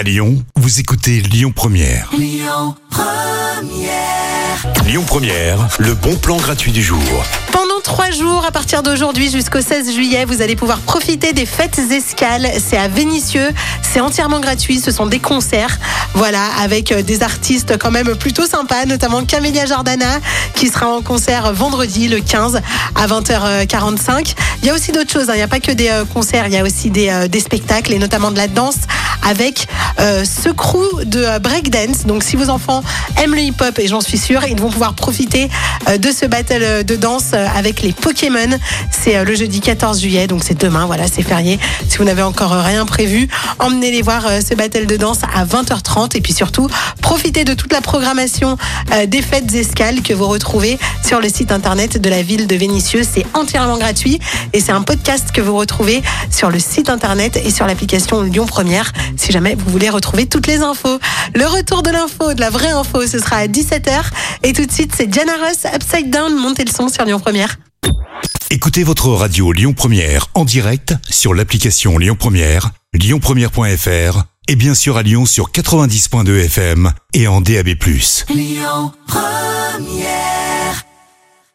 À Lyon, vous écoutez Lyon Première. Lyon Première. Lyon Première, le bon plan gratuit du jour. Pendant trois jours, à partir d'aujourd'hui jusqu'au 16 juillet, vous allez pouvoir profiter des fêtes escales. C'est à Vénissieux. C'est entièrement gratuit. Ce sont des concerts. Voilà, avec euh, des artistes quand même plutôt sympas, notamment Camélia Jordana, qui sera en concert vendredi, le 15, à 20h45. Il y a aussi d'autres choses. hein. Il n'y a pas que des euh, concerts. Il y a aussi des, euh, des spectacles et notamment de la danse avec euh, ce crew de euh, breakdance. Donc, si vos enfants aiment le hip-hop, et j'en suis sûre, ils vont pouvoir profiter euh, de ce battle euh, de danse euh, avec les Pokémon. C'est euh, le jeudi 14 juillet, donc c'est demain, voilà, c'est férié. Si vous n'avez encore rien prévu, emmenez-les voir ce battle de danse à 20h30 et puis surtout, profitez de toute la programmation des fêtes escales que vous retrouvez sur le site internet de la ville de Vénissieux. C'est entièrement gratuit et c'est un podcast que vous retrouvez sur le site internet et sur l'application Lyon Première si jamais vous voulez retrouver toutes les infos. Le retour de l'info, de la vraie info, ce sera à 17h et tout de suite, c'est Diana Ross, Upside Down, montez le son sur Lyon Première. Écoutez votre radio Lyon Première en direct sur l'application Lyon Première, lyonpremière.fr et bien sûr à Lyon sur 90.2 FM et en DAB+. Lyon Première.